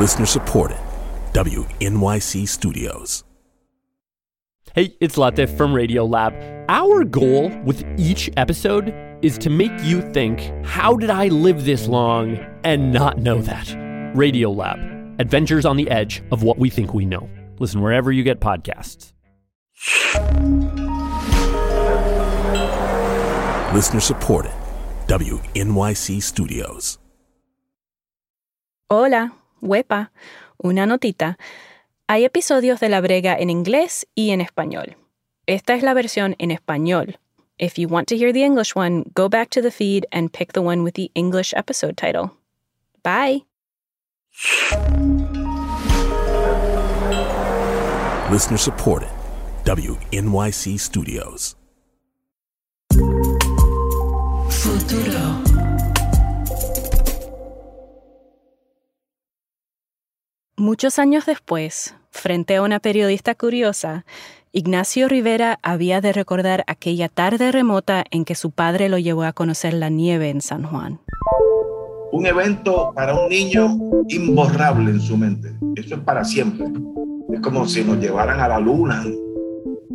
Listener supported. WNYC Studios. Hey, it's Latif from Radio Lab. Our goal with each episode is to make you think, how did I live this long and not know that? Radio Lab. adventures on the edge of what we think we know. Listen wherever you get podcasts. Listener supported. WNYC Studios. Hola, huepa. Una notita. Hay episodios de La Brega en inglés y en español. Esta es la versión en español. If you want to hear the English one, go back to the feed and pick the one with the English episode title. Bye. Listener supported. WNYC Studios. Futuro. Muchos años después, frente a una periodista curiosa, Ignacio Rivera había de recordar aquella tarde remota en que su padre lo llevó a conocer la nieve en San Juan. Un evento para un niño imborrable en su mente. Eso es para siempre. Es como si nos llevaran a la luna.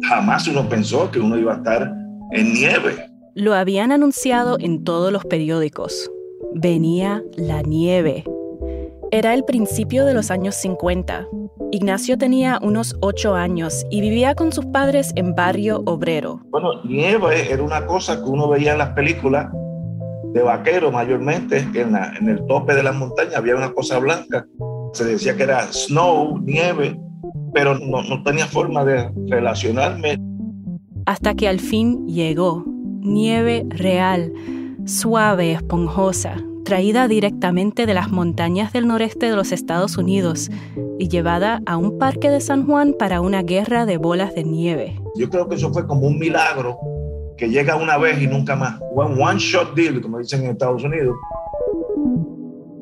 Jamás uno pensó que uno iba a estar en nieve. Lo habían anunciado en todos los periódicos. Venía la nieve. Era el principio de los años 50. Ignacio tenía unos ocho años y vivía con sus padres en barrio obrero. Bueno, nieve era una cosa que uno veía en las películas de vaquero mayormente, en, la- en el tope de las montañas había una cosa blanca. Se decía que era snow, nieve, pero no, no tenía forma de relacionarme. Hasta que al fin llegó. Nieve real, suave, esponjosa, traída directamente de las montañas del noreste de los Estados Unidos y llevada a un parque de San Juan para una guerra de bolas de nieve. Yo creo que eso fue como un milagro que llega una vez y nunca más. One, one shot deal, como dicen en Estados Unidos.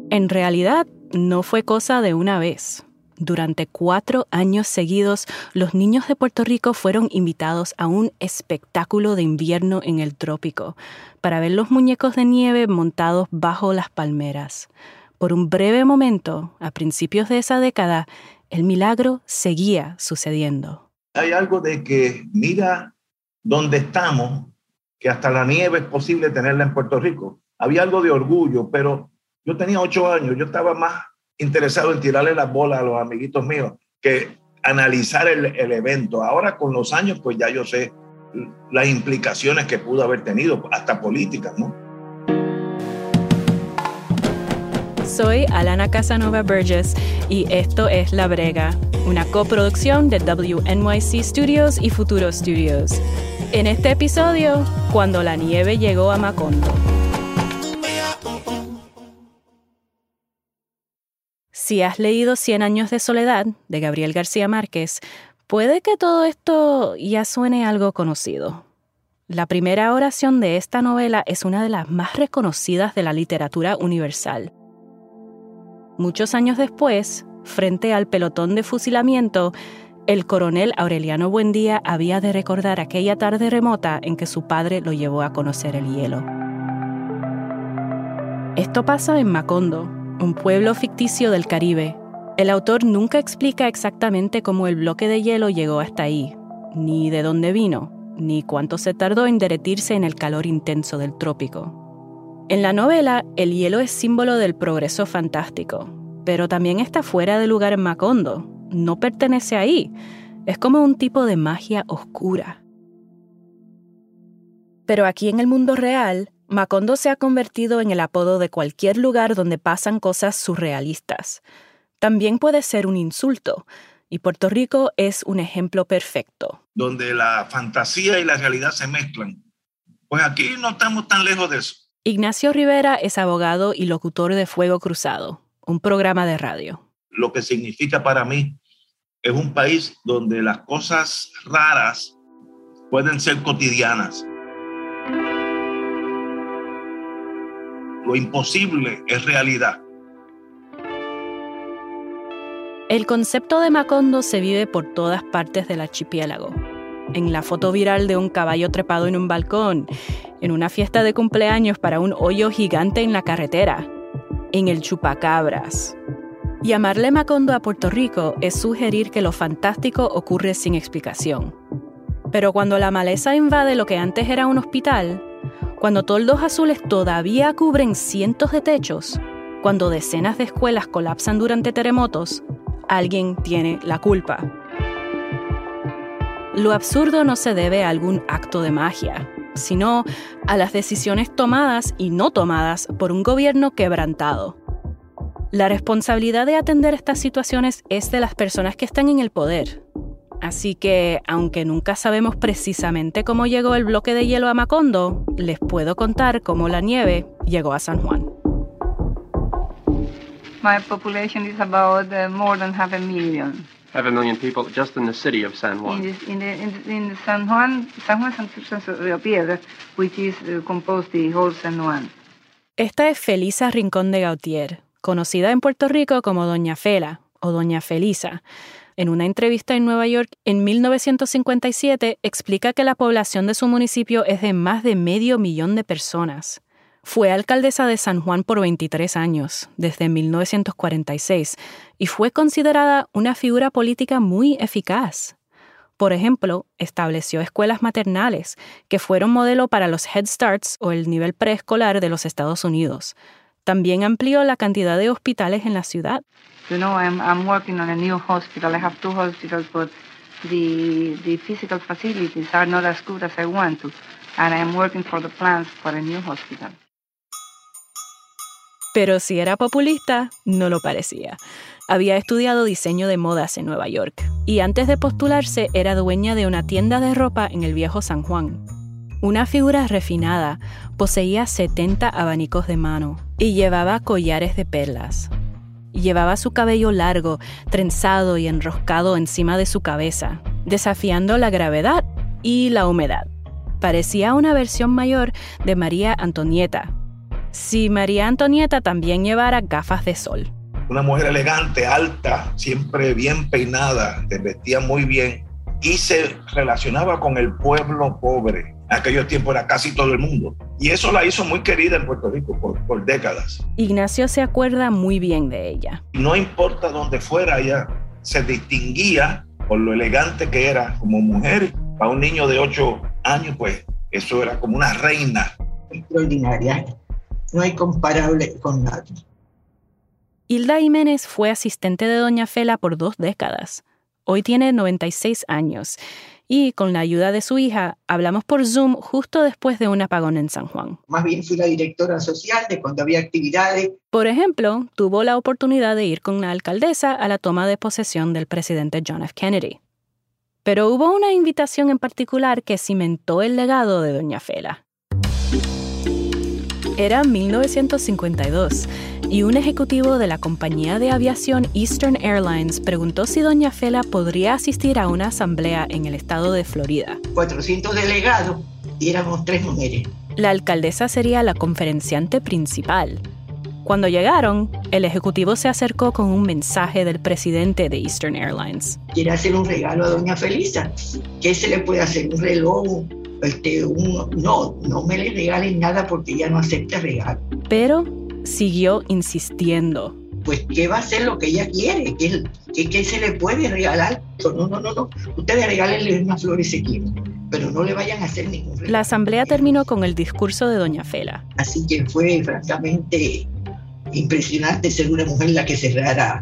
En realidad, no fue cosa de una vez. Durante cuatro años seguidos, los niños de Puerto Rico fueron invitados a un espectáculo de invierno en el trópico para ver los muñecos de nieve montados bajo las palmeras. Por un breve momento, a principios de esa década, el milagro seguía sucediendo. Hay algo de que mira dónde estamos, que hasta la nieve es posible tenerla en Puerto Rico. Había algo de orgullo, pero yo tenía ocho años, yo estaba más interesado en tirarle las bolas a los amiguitos míos que analizar el, el evento. Ahora con los años, pues ya yo sé las implicaciones que pudo haber tenido, hasta políticas, ¿no? Soy Alana Casanova Burgess y esto es La Brega, una coproducción de WNYC Studios y Futuro Studios. En este episodio, cuando la nieve llegó a Macondo. Si has leído Cien años de soledad de Gabriel García Márquez, puede que todo esto ya suene algo conocido. La primera oración de esta novela es una de las más reconocidas de la literatura universal. Muchos años después, frente al pelotón de fusilamiento, el coronel Aureliano Buendía había de recordar aquella tarde remota en que su padre lo llevó a conocer el hielo. Esto pasa en Macondo, un pueblo ficticio del Caribe. El autor nunca explica exactamente cómo el bloque de hielo llegó hasta ahí, ni de dónde vino, ni cuánto se tardó en derretirse en el calor intenso del trópico. En la novela, el hielo es símbolo del progreso fantástico, pero también está fuera de lugar en Macondo. No pertenece ahí. Es como un tipo de magia oscura. Pero aquí en el mundo real, Macondo se ha convertido en el apodo de cualquier lugar donde pasan cosas surrealistas. También puede ser un insulto, y Puerto Rico es un ejemplo perfecto. Donde la fantasía y la realidad se mezclan. Pues aquí no estamos tan lejos de eso. Ignacio Rivera es abogado y locutor de Fuego Cruzado, un programa de radio. Lo que significa para mí es un país donde las cosas raras pueden ser cotidianas. Lo imposible es realidad. El concepto de Macondo se vive por todas partes del archipiélago. En la foto viral de un caballo trepado en un balcón, en una fiesta de cumpleaños para un hoyo gigante en la carretera, en el chupacabras. Llamarle Macondo a Puerto Rico es sugerir que lo fantástico ocurre sin explicación. Pero cuando la maleza invade lo que antes era un hospital, cuando toldos azules todavía cubren cientos de techos, cuando decenas de escuelas colapsan durante terremotos, alguien tiene la culpa. Lo absurdo no se debe a algún acto de magia, sino a las decisiones tomadas y no tomadas por un gobierno quebrantado. La responsabilidad de atender estas situaciones es de las personas que están en el poder. Así que, aunque nunca sabemos precisamente cómo llegó el bloque de hielo a Macondo, les puedo contar cómo la nieve llegó a San Juan. My population is about uh, more than half a million. Half a million people just in the city of San Juan. In, this, in, the, in, the- in San Juan, San Juan San Río Piedra, which is uh, composed the whole San Juan. Esta es Felisa Rincón de Gautier, conocida en Puerto Rico como Doña Fela o Doña Felisa. En una entrevista en Nueva York en 1957 explica que la población de su municipio es de más de medio millón de personas. Fue alcaldesa de San Juan por 23 años, desde 1946, y fue considerada una figura política muy eficaz. Por ejemplo, estableció escuelas maternales, que fueron modelo para los Head Starts o el nivel preescolar de los Estados Unidos. También amplió la cantidad de hospitales en la ciudad. You know, I'm, I'm working on a new hospital. I have two hospitals, but the, the physical facilities are not as good as I want to. And I'm working for the plans for a new hospital. Pero si era populista, no lo parecía. Había estudiado diseño de modas en Nueva York y antes de postularse era dueña de una tienda de ropa en el viejo San Juan. Una figura refinada, poseía 70 abanicos de mano y llevaba collares de perlas. Llevaba su cabello largo, trenzado y enroscado encima de su cabeza, desafiando la gravedad y la humedad. Parecía una versión mayor de María Antonieta, si María Antonieta también llevara gafas de sol. Una mujer elegante, alta, siempre bien peinada, se vestía muy bien y se relacionaba con el pueblo pobre. En aquellos tiempos era casi todo el mundo. Y eso la hizo muy querida en Puerto Rico por, por décadas. Ignacio se acuerda muy bien de ella. No importa dónde fuera, ella se distinguía por lo elegante que era como mujer. Para un niño de 8 años, pues eso era como una reina. extraordinaria. No hay comparable con nadie. Hilda Jiménez fue asistente de Doña Fela por dos décadas. Hoy tiene 96 años y con la ayuda de su hija hablamos por Zoom justo después de un apagón en San Juan. Más bien fui la directora social de cuando había actividades. Por ejemplo, tuvo la oportunidad de ir con la alcaldesa a la toma de posesión del presidente John F. Kennedy. Pero hubo una invitación en particular que cimentó el legado de Doña Fela. Era 1952 y un ejecutivo de la compañía de aviación Eastern Airlines preguntó si Doña Fela podría asistir a una asamblea en el estado de Florida. 400 delegados y éramos tres mujeres. La alcaldesa sería la conferenciante principal. Cuando llegaron, el ejecutivo se acercó con un mensaje del presidente de Eastern Airlines. Quiere hacer un regalo a doña Felisa. ¿Qué se le puede hacer? ¿Un reloj? Este, un- no, no me le regalen nada porque ella no acepta regalo. Pero siguió insistiendo. Pues, ¿qué va a hacer lo que ella quiere? ¿Qué, qué, qué se le puede regalar? No, no, no, no. Ustedes regálenle unas flores si quieren, pero no le vayan a hacer ningún regalo. La asamblea terminó con el discurso de Doña Fela. Así que fue francamente impresionante ser una mujer la que cerrara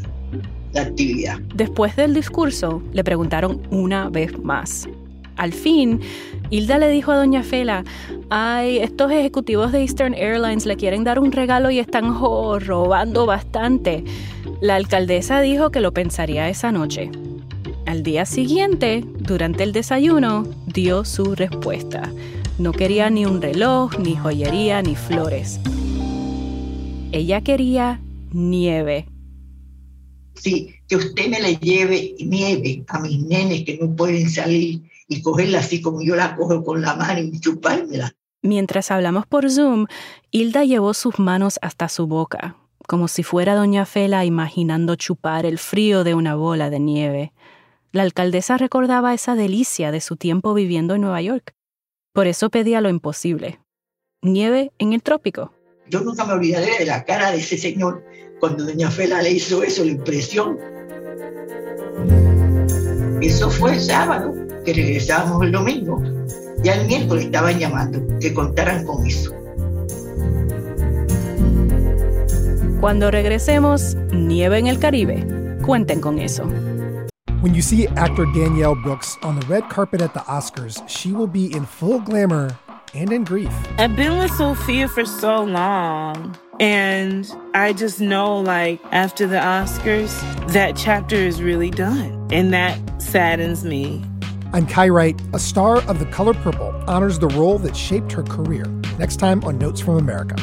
la actividad. Después del discurso, le preguntaron una vez más. Al fin, Hilda le dijo a Doña Fela, ay, estos ejecutivos de Eastern Airlines le quieren dar un regalo y están robando bastante. La alcaldesa dijo que lo pensaría esa noche. Al día siguiente, durante el desayuno, dio su respuesta. No quería ni un reloj, ni joyería, ni flores. Ella quería nieve. Sí, que usted me le lleve nieve a mis nenes que no pueden salir y cogerla así como yo la cojo con la mano y chupármela. Mientras hablamos por Zoom, Hilda llevó sus manos hasta su boca, como si fuera Doña Fela imaginando chupar el frío de una bola de nieve. La alcaldesa recordaba esa delicia de su tiempo viviendo en Nueva York. Por eso pedía lo imposible. Nieve en el trópico. Yo nunca me olvidaré de la cara de ese señor cuando doña Fela le hizo eso, la impresión. Eso fue el sábado, que regresábamos el domingo. Ya el miércoles estaban llamando, que contaran con eso. Cuando regresemos, nieve en el Caribe. Cuenten con eso. When you see actor Danielle Brooks on the red carpet at the Oscars, she will be in full glamour and in grief. I've been with Sophia for so long. And I just know, like, after the Oscars, that chapter is really done. And that saddens me. I'm Kai Wright. A star of The Color Purple honors the role that shaped her career. Next time on Notes from America.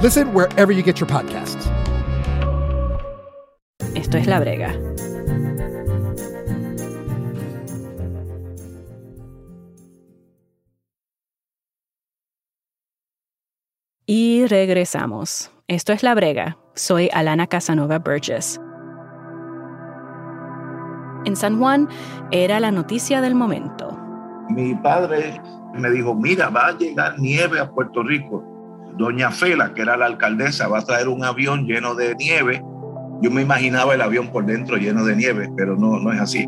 Listen wherever you get your podcasts. Esto es La Brega. Regresamos. Esto es La Brega. Soy Alana Casanova Burgess. En San Juan era la noticia del momento. Mi padre me dijo, mira, va a llegar nieve a Puerto Rico. Doña Fela, que era la alcaldesa, va a traer un avión lleno de nieve. Yo me imaginaba el avión por dentro lleno de nieve, pero no, no es así.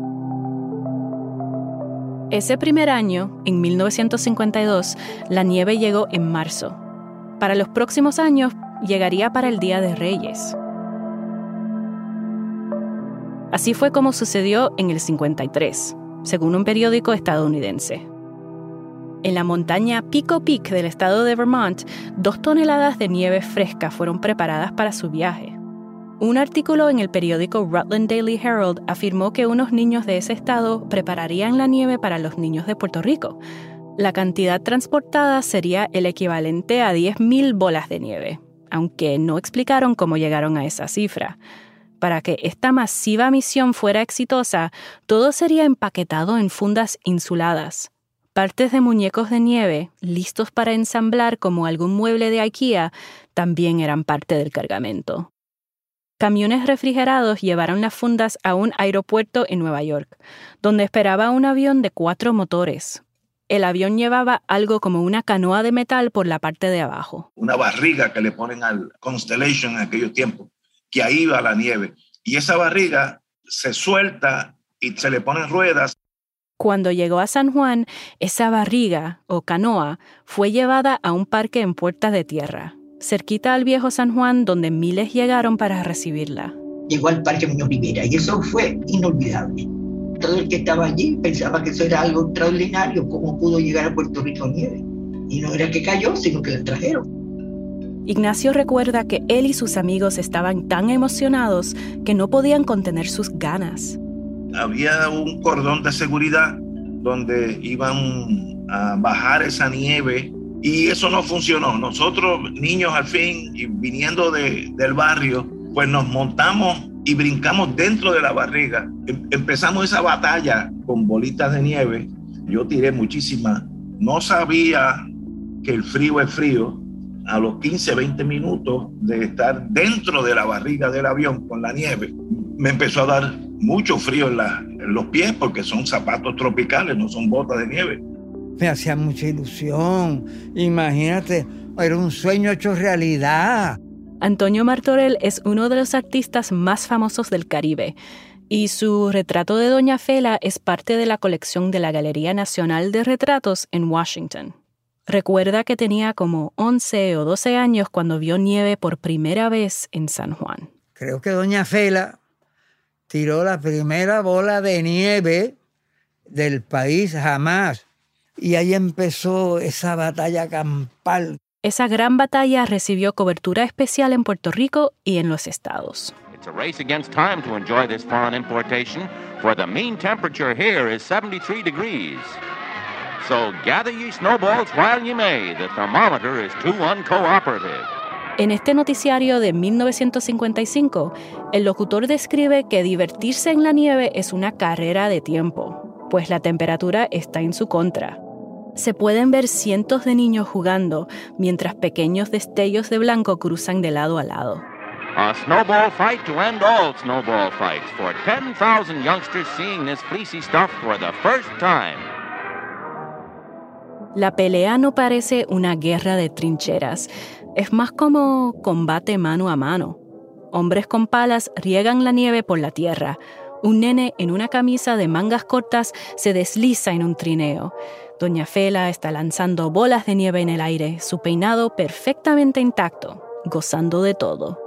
Ese primer año, en 1952, la nieve llegó en marzo. Para los próximos años, llegaría para el Día de Reyes. Así fue como sucedió en el 53, según un periódico estadounidense. En la montaña Pico Peak del estado de Vermont, dos toneladas de nieve fresca fueron preparadas para su viaje. Un artículo en el periódico Rutland Daily Herald afirmó que unos niños de ese estado prepararían la nieve para los niños de Puerto Rico. La cantidad transportada sería el equivalente a 10.000 bolas de nieve, aunque no explicaron cómo llegaron a esa cifra. Para que esta masiva misión fuera exitosa, todo sería empaquetado en fundas insuladas. Partes de muñecos de nieve, listos para ensamblar como algún mueble de IKEA, también eran parte del cargamento. Camiones refrigerados llevaron las fundas a un aeropuerto en Nueva York, donde esperaba un avión de cuatro motores. El avión llevaba algo como una canoa de metal por la parte de abajo. Una barriga que le ponen al Constellation en aquellos tiempos, que ahí va la nieve. Y esa barriga se suelta y se le ponen ruedas cuando llegó a San Juan, esa barriga o canoa fue llevada a un parque en Puerta de Tierra, cerquita al viejo San Juan donde miles llegaron para recibirla. Llegó al Parque Muñoz Rivera y eso fue inolvidable. Todo el que estaba allí pensaba que eso era algo extraordinario, cómo pudo llegar a Puerto Rico nieve. Y no era que cayó, sino que la trajeron. Ignacio recuerda que él y sus amigos estaban tan emocionados que no podían contener sus ganas había un cordón de seguridad donde iban a bajar esa nieve y eso no funcionó. Nosotros, niños al fin, y viniendo de, del barrio, pues nos montamos y brincamos dentro de la barriga. Em, empezamos esa batalla con bolitas de nieve. Yo tiré muchísimas. No sabía que el frío es frío. A los 15, 20 minutos de estar dentro de la barriga del avión con la nieve, me empezó a dar mucho frío en, en, los pies porque son zapatos tropicales, no son botas de nieve. Me hacía mucha ilusión. Imagínate, era un sueño hecho realidad. Antonio Martorell es uno de los artistas más famosos del Caribe y su retrato de Doña Fela es parte de la colección de la Galería Nacional de Retratos en Washington. Recuerda que tenía como 11 o 12 años cuando vio nieve por primera vez en San Juan. Creo que Doña Fela tiró la primera bola de nieve del país jamás. Y ahí empezó esa batalla campal. Esa gran batalla recibió cobertura especial en Puerto Rico y en los estados. It's a race against time to enjoy this foreign importation, for the mean temperature here is 73 degrees. So gather ye snowballs while ye may. The thermometer is too uncooperative. En este noticiario de 1955, el locutor describe que divertirse en la nieve es una carrera de tiempo, pues la temperatura está en su contra. Se pueden ver cientos de niños jugando mientras pequeños destellos de blanco cruzan de lado a lado. A snowball fight to end all snowball fights for 10,000 youngsters seeing this fleecy stuff for the first time. La pelea no parece una guerra de trincheras, es más como combate mano a mano. Hombres con palas riegan la nieve por la tierra. Un nene en una camisa de mangas cortas se desliza en un trineo. Doña Fela está lanzando bolas de nieve en el aire, su peinado perfectamente intacto, gozando de todo.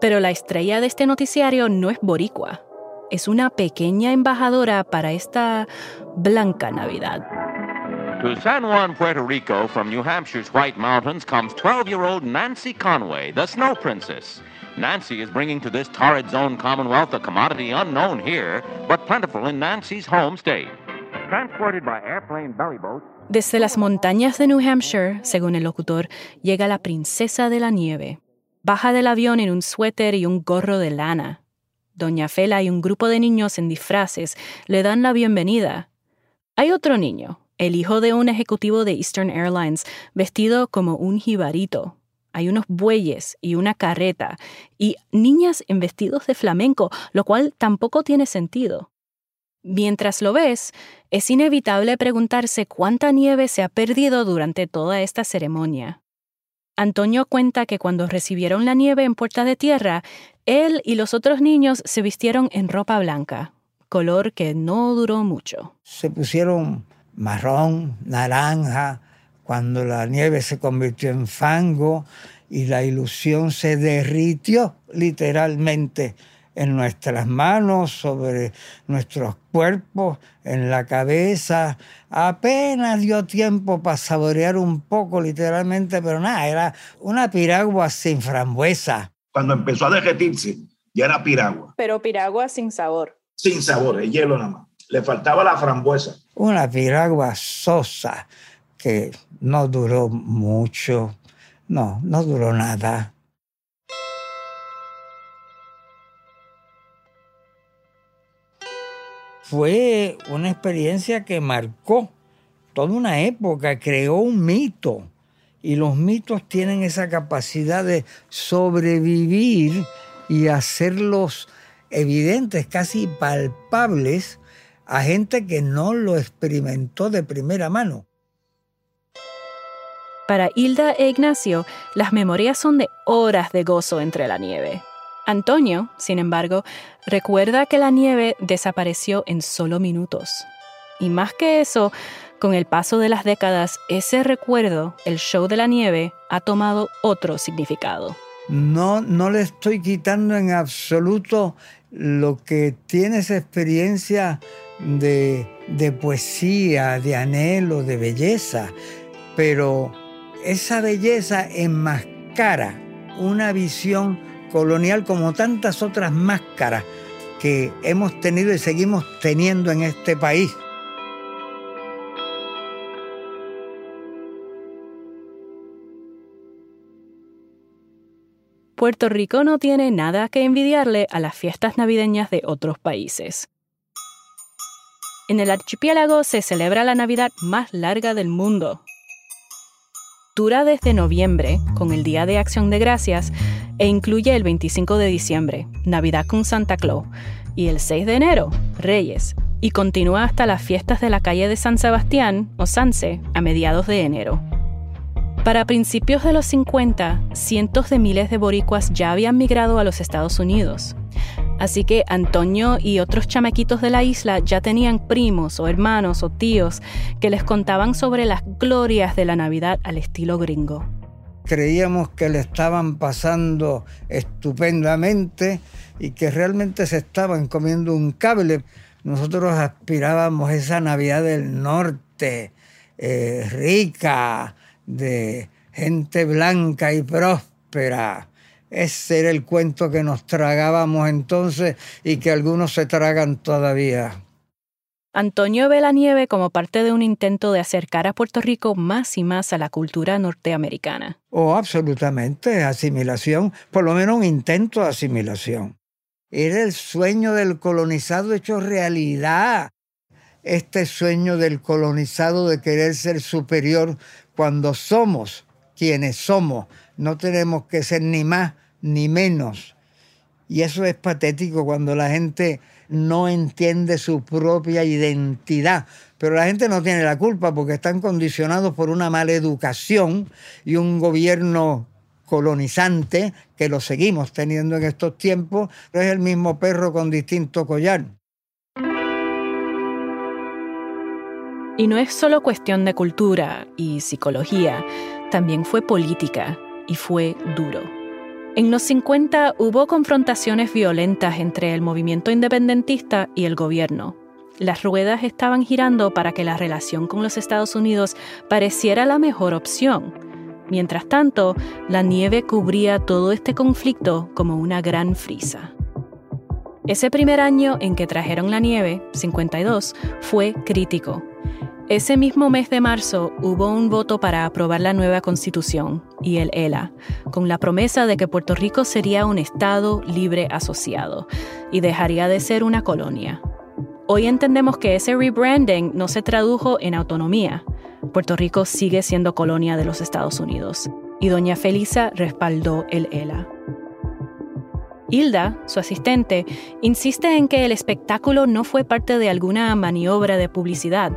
Pero la estrella de este noticiario no es boricua, es una pequeña embajadora para esta blanca Navidad. To San Juan, Puerto Rico, from New Hampshire's White Mountains, comes 12-year-old Nancy Conway, the Snow Princess. Nancy is bringing to this torrid zone commonwealth a commodity unknown here, but plentiful in Nancy's home state. Desde las montañas de New Hampshire, según el locutor, llega la princesa de la nieve. Baja del avión en un suéter y un gorro de lana. Doña Fela y un grupo de niños en disfraces le dan la bienvenida. Hay otro niño, el hijo de un ejecutivo de Eastern Airlines, vestido como un jibarito. Hay unos bueyes y una carreta, y niñas en vestidos de flamenco, lo cual tampoco tiene sentido. Mientras lo ves, es inevitable preguntarse cuánta nieve se ha perdido durante toda esta ceremonia. Antonio cuenta que cuando recibieron la nieve en Puerta de Tierra, él y los otros niños se vistieron en ropa blanca, color que no duró mucho. Se pusieron marrón, naranja, cuando la nieve se convirtió en fango y la ilusión se derritió literalmente en nuestras manos, sobre nuestros cuerpos, en la cabeza. Apenas dio tiempo para saborear un poco, literalmente, pero nada, era una piragua sin frambuesa. Cuando empezó a derretirse, ya era piragua. Pero piragua sin sabor. Sin sabor, el hielo nada más. Le faltaba la frambuesa. Una piragua sosa que no duró mucho. No, no duró nada. Fue una experiencia que marcó toda una época, creó un mito. Y los mitos tienen esa capacidad de sobrevivir y hacerlos evidentes, casi palpables, a gente que no lo experimentó de primera mano. Para Hilda e Ignacio, las memorias son de horas de gozo entre la nieve. Antonio, sin embargo, recuerda que la nieve desapareció en solo minutos. Y más que eso, con el paso de las décadas, ese recuerdo, el show de la nieve, ha tomado otro significado. No, no le estoy quitando en absoluto lo que tiene esa experiencia de, de poesía, de anhelo, de belleza, pero esa belleza enmascara una visión colonial como tantas otras máscaras que hemos tenido y seguimos teniendo en este país. Puerto Rico no tiene nada que envidiarle a las fiestas navideñas de otros países. En el archipiélago se celebra la Navidad más larga del mundo. Dura desde noviembre, con el Día de Acción de Gracias, e incluye el 25 de diciembre, Navidad con Santa Claus, y el 6 de enero, Reyes, y continúa hasta las fiestas de la calle de San Sebastián, o Sanse, a mediados de enero. Para principios de los 50, cientos de miles de boricuas ya habían migrado a los Estados Unidos. Así que Antonio y otros chamaquitos de la isla ya tenían primos o hermanos o tíos que les contaban sobre las glorias de la Navidad al estilo gringo creíamos que le estaban pasando estupendamente y que realmente se estaban comiendo un cable. Nosotros aspirábamos a esa Navidad del Norte, eh, rica, de gente blanca y próspera. Ese era el cuento que nos tragábamos entonces y que algunos se tragan todavía. Antonio ve la nieve como parte de un intento de acercar a Puerto Rico más y más a la cultura norteamericana. Oh, absolutamente, asimilación, por lo menos un intento de asimilación. Era el sueño del colonizado hecho realidad. Este sueño del colonizado de querer ser superior cuando somos quienes somos. No tenemos que ser ni más ni menos. Y eso es patético cuando la gente no entiende su propia identidad. Pero la gente no tiene la culpa porque están condicionados por una mala educación y un gobierno colonizante que lo seguimos teniendo en estos tiempos, pero es el mismo perro con distinto collar. Y no es solo cuestión de cultura y psicología, también fue política y fue duro. En los 50 hubo confrontaciones violentas entre el movimiento independentista y el gobierno. Las ruedas estaban girando para que la relación con los Estados Unidos pareciera la mejor opción. Mientras tanto, la nieve cubría todo este conflicto como una gran frisa. Ese primer año en que trajeron la nieve, 52, fue crítico. Ese mismo mes de marzo hubo un voto para aprobar la nueva constitución y el ELA, con la promesa de que Puerto Rico sería un Estado libre asociado y dejaría de ser una colonia. Hoy entendemos que ese rebranding no se tradujo en autonomía. Puerto Rico sigue siendo colonia de los Estados Unidos y doña Felisa respaldó el ELA. Hilda, su asistente, insiste en que el espectáculo no fue parte de alguna maniobra de publicidad,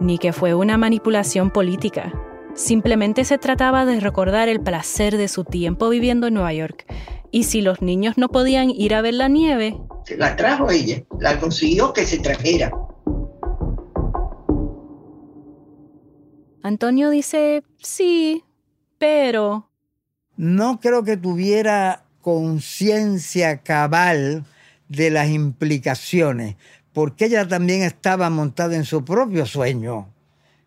ni que fue una manipulación política. Simplemente se trataba de recordar el placer de su tiempo viviendo en Nueva York. Y si los niños no podían ir a ver la nieve... Se la trajo ella, la consiguió que se trajera. Antonio dice, sí, pero... No creo que tuviera conciencia cabal de las implicaciones, porque ella también estaba montada en su propio sueño,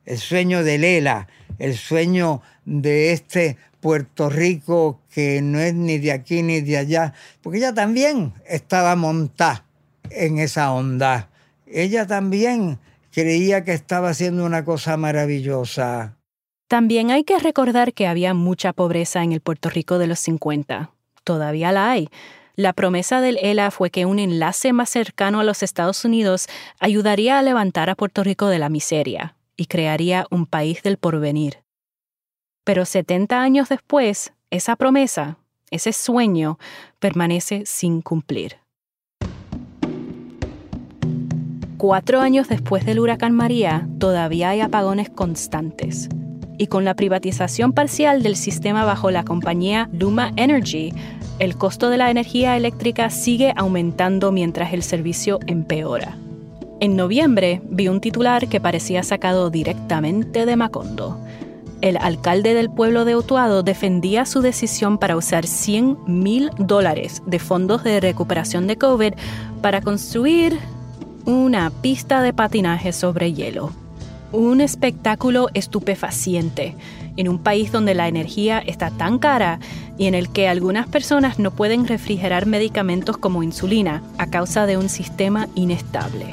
el sueño de Lela, el sueño de este Puerto Rico que no es ni de aquí ni de allá, porque ella también estaba montada en esa onda. Ella también creía que estaba haciendo una cosa maravillosa. También hay que recordar que había mucha pobreza en el Puerto Rico de los 50 todavía la hay. La promesa del ELA fue que un enlace más cercano a los Estados Unidos ayudaría a levantar a Puerto Rico de la miseria y crearía un país del porvenir. Pero 70 años después, esa promesa, ese sueño, permanece sin cumplir. Cuatro años después del huracán María, todavía hay apagones constantes y con la privatización parcial del sistema bajo la compañía Luma Energy, el costo de la energía eléctrica sigue aumentando mientras el servicio empeora. En noviembre vi un titular que parecía sacado directamente de Macondo. El alcalde del pueblo de Utuado defendía su decisión para usar 100 mil dólares de fondos de recuperación de COVID para construir una pista de patinaje sobre hielo un espectáculo estupefaciente en un país donde la energía está tan cara y en el que algunas personas no pueden refrigerar medicamentos como insulina a causa de un sistema inestable.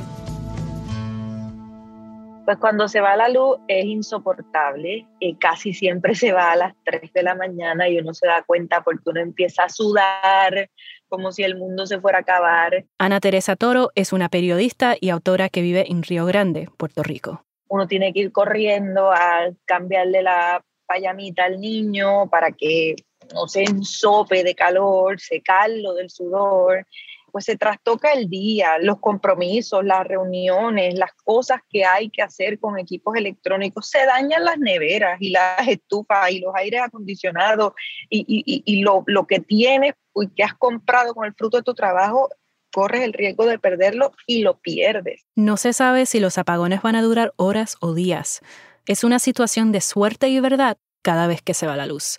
Pues cuando se va la luz es insoportable, y casi siempre se va a las 3 de la mañana y uno se da cuenta porque uno empieza a sudar como si el mundo se fuera a acabar. Ana Teresa Toro es una periodista y autora que vive en Río Grande, Puerto Rico uno tiene que ir corriendo a cambiarle la payamita al niño para que no se ensope de calor, secarlo del sudor, pues se trastoca el día, los compromisos, las reuniones, las cosas que hay que hacer con equipos electrónicos, se dañan las neveras y las estufas y los aires acondicionados y, y, y lo, lo que tienes y que has comprado con el fruto de tu trabajo corres el riesgo de perderlo y lo pierdes. No se sabe si los apagones van a durar horas o días. Es una situación de suerte y verdad cada vez que se va la luz.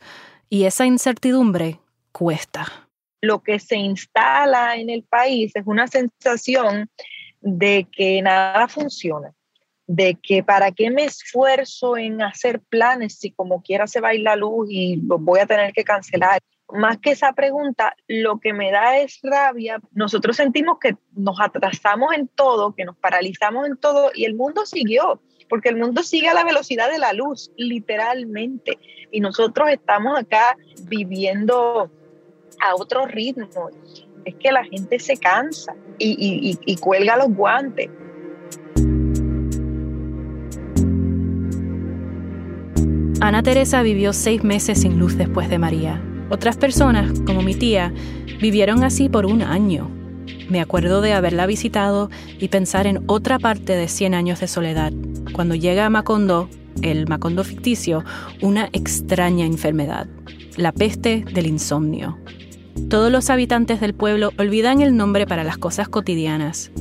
Y esa incertidumbre cuesta. Lo que se instala en el país es una sensación de que nada funciona, de que para qué me esfuerzo en hacer planes si como quiera se va a ir la luz y los voy a tener que cancelar más que esa pregunta, lo que me da es rabia. Nosotros sentimos que nos atrasamos en todo, que nos paralizamos en todo y el mundo siguió, porque el mundo sigue a la velocidad de la luz, literalmente. Y nosotros estamos acá viviendo a otro ritmo. Es que la gente se cansa y, y cuelga los guantes. Ana Teresa vivió seis meses sin luz después de María otras personas, como mi tía, vivieron así por un año. Me acuerdo de haberla visitado y pensar en otra parte de 100 años de soledad, cuando llega a Macondo, el Macondo ficticio, una extraña enfermedad, la peste del insomnio. Todos los habitantes del pueblo olvidan el nombre para las cosas cotidianas.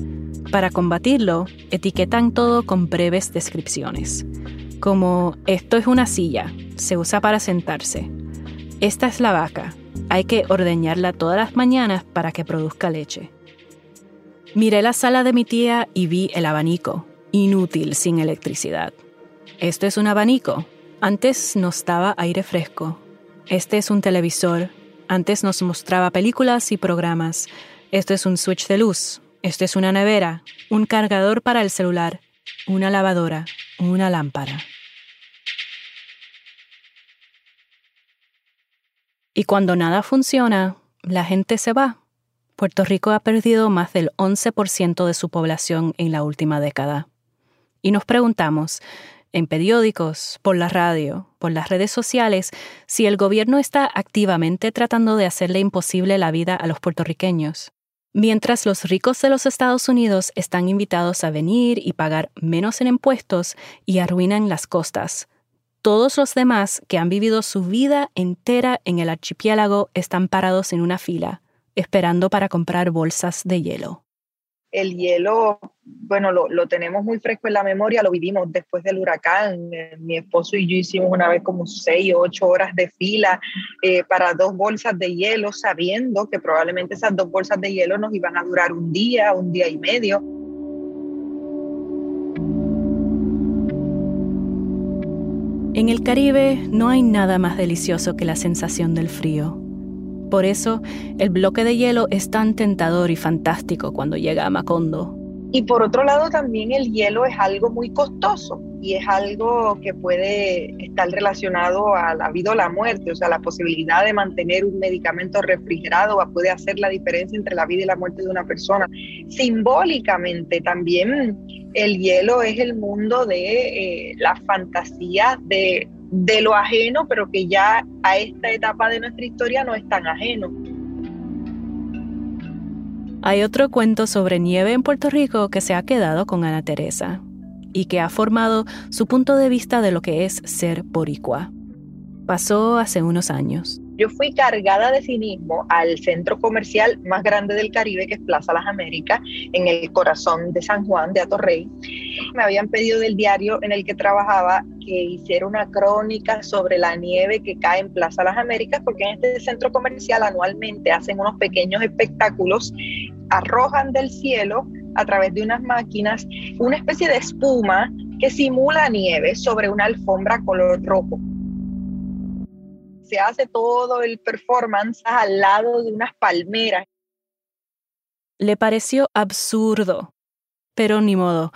Para combatirlo, etiquetan todo con breves descripciones, como esto es una silla, se usa para sentarse. Esta es la vaca, hay que ordeñarla todas las mañanas para que produzca leche. Miré la sala de mi tía y vi el abanico, inútil sin electricidad. Esto es un abanico. Antes nos daba aire fresco. Este es un televisor. Antes nos mostraba películas y programas. Esto es un switch de luz. Esto es una nevera, un cargador para el celular, una lavadora, una lámpara. Y cuando nada funciona, la gente se va. Puerto Rico ha perdido más del 11% de su población en la última década. Y nos preguntamos, en periódicos, por la radio, por las redes sociales, si el gobierno está activamente tratando de hacerle imposible la vida a los puertorriqueños. Mientras los ricos de los Estados Unidos están invitados a venir y pagar menos en impuestos y arruinan las costas, todos los demás que han vivido su vida entera en el archipiélago están parados en una fila, esperando para comprar bolsas de hielo. El hielo, bueno, lo, tenemos muy fresco en la memoria, lo vivimos después del huracán. Eh, mi esposo y yo hicimos una vez como seis o ocho horas de fila eh, para dos bolsas de hielo, sabiendo que probablemente esas dos bolsas de hielo nos iban a durar un día, un día y medio. En el Caribe no hay nada más delicioso que la sensación del frío. Por eso, el bloque de hielo es tan tentador y fantástico cuando llega a Macondo. Y por otro lado, también el hielo es algo muy costoso y es algo que puede estar relacionado a la vida o la muerte, o sea, la posibilidad de mantener un medicamento refrigerado puede hacer la diferencia entre la vida y la muerte de una persona. Simbólicamente también el hielo es el mundo de eh, la fantasía de, de lo ajeno, pero que ya a esta etapa de nuestra historia no es tan ajeno. Hay otro cuento sobre nieve en Puerto Rico que se ha quedado con Ana Teresa y que ha formado su punto de vista de lo que es ser boricua. Pasó hace unos años. Yo fui cargada de cinismo al centro comercial más grande del Caribe, que es Plaza Las Américas, en el corazón de San Juan de Atorrey. Me habían pedido del diario en el que trabajaba que hiciera una crónica sobre la nieve que cae en Plaza Las Américas, porque en este centro comercial anualmente hacen unos pequeños espectáculos, arrojan del cielo a través de unas máquinas una especie de espuma que simula nieve sobre una alfombra color rojo. Se hace todo el performance al lado de unas palmeras. Le pareció absurdo, pero ni modo.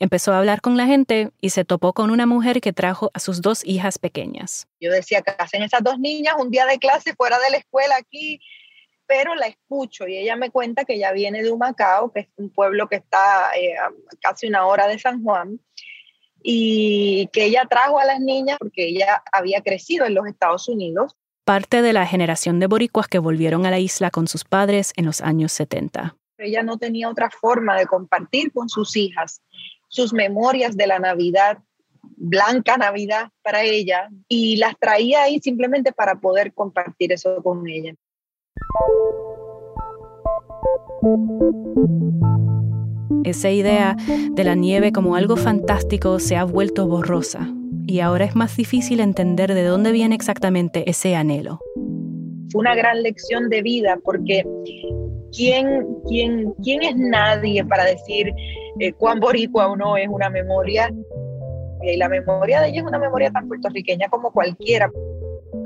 Empezó a hablar con la gente y se topó con una mujer que trajo a sus dos hijas pequeñas. Yo decía, que hacen esas dos niñas un día de clase fuera de la escuela aquí? pero la escucho y ella me cuenta que ella viene de Humacao, que es un pueblo que está eh, a casi una hora de San Juan, y que ella trajo a las niñas porque ella había crecido en los Estados Unidos. Parte de la generación de boricuas que volvieron a la isla con sus padres en los años 70. Ella no tenía otra forma de compartir con sus hijas sus memorias de la Navidad, blanca Navidad para ella, y las traía ahí simplemente para poder compartir eso con ella. Esa idea de la nieve como algo fantástico se ha vuelto borrosa y ahora es más difícil entender de dónde viene exactamente ese anhelo. Fue una gran lección de vida porque ¿quién, quién, quién es nadie para decir eh, cuán boricua o no es una memoria? Y la memoria de ella es una memoria tan puertorriqueña como cualquiera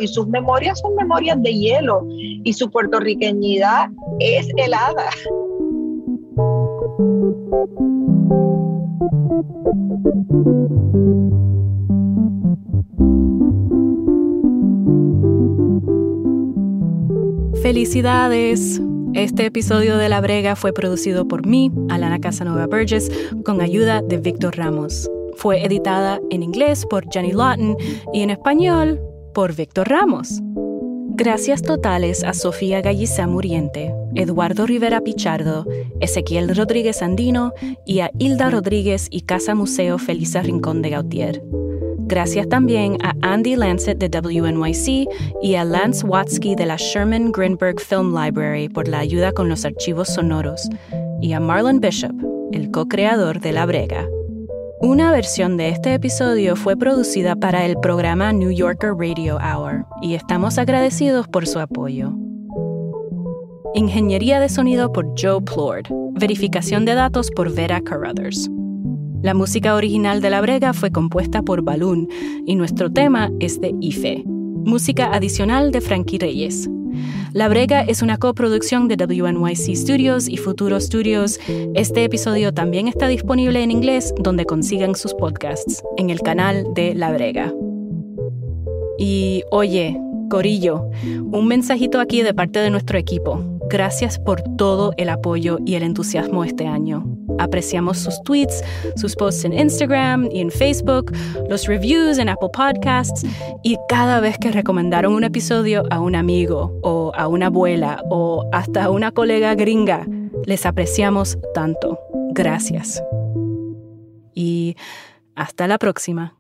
y sus memorias son memorias de hielo y su puertorriqueñidad es helada. Felicidades. Este episodio de La Brega fue producido por mí, Alana Casanova Burgess, con ayuda de Víctor Ramos. Fue editada en inglés por Jenny Lawton y en español por Víctor Ramos. Gracias totales a Sofía Gallizá Muriente, Eduardo Rivera Pichardo, Ezequiel Rodríguez Andino y a Hilda Rodríguez y Casa Museo Felisa Rincón de Gautier. Gracias también a Andy Lancet de WNYC y a Lance Watsky de la Sherman Grinberg Film Library por la ayuda con los archivos sonoros, y a Marlon Bishop, el co-creador de La Brega. Una versión de este episodio fue producida para el programa New Yorker Radio Hour y estamos agradecidos por su apoyo. Ingeniería de sonido por Joe Plord. Verificación de datos por Vera Carruthers. La música original de La Brega fue compuesta por Balloon y nuestro tema es de Ife. Música adicional de Frankie Reyes. La Brega es una coproducción de WNYC Studios y Futuro Studios. Este episodio también está disponible en inglés donde consigan sus podcasts, en el canal de La Brega. Y oye, Corillo, un mensajito aquí de parte de nuestro equipo. Gracias por todo el apoyo y el entusiasmo este año. Apreciamos sus tweets, sus posts en Instagram y en Facebook, los reviews en Apple Podcasts y cada vez que recomendaron un episodio a un amigo o a una abuela o hasta a una colega gringa. Les apreciamos tanto. Gracias. Y hasta la próxima.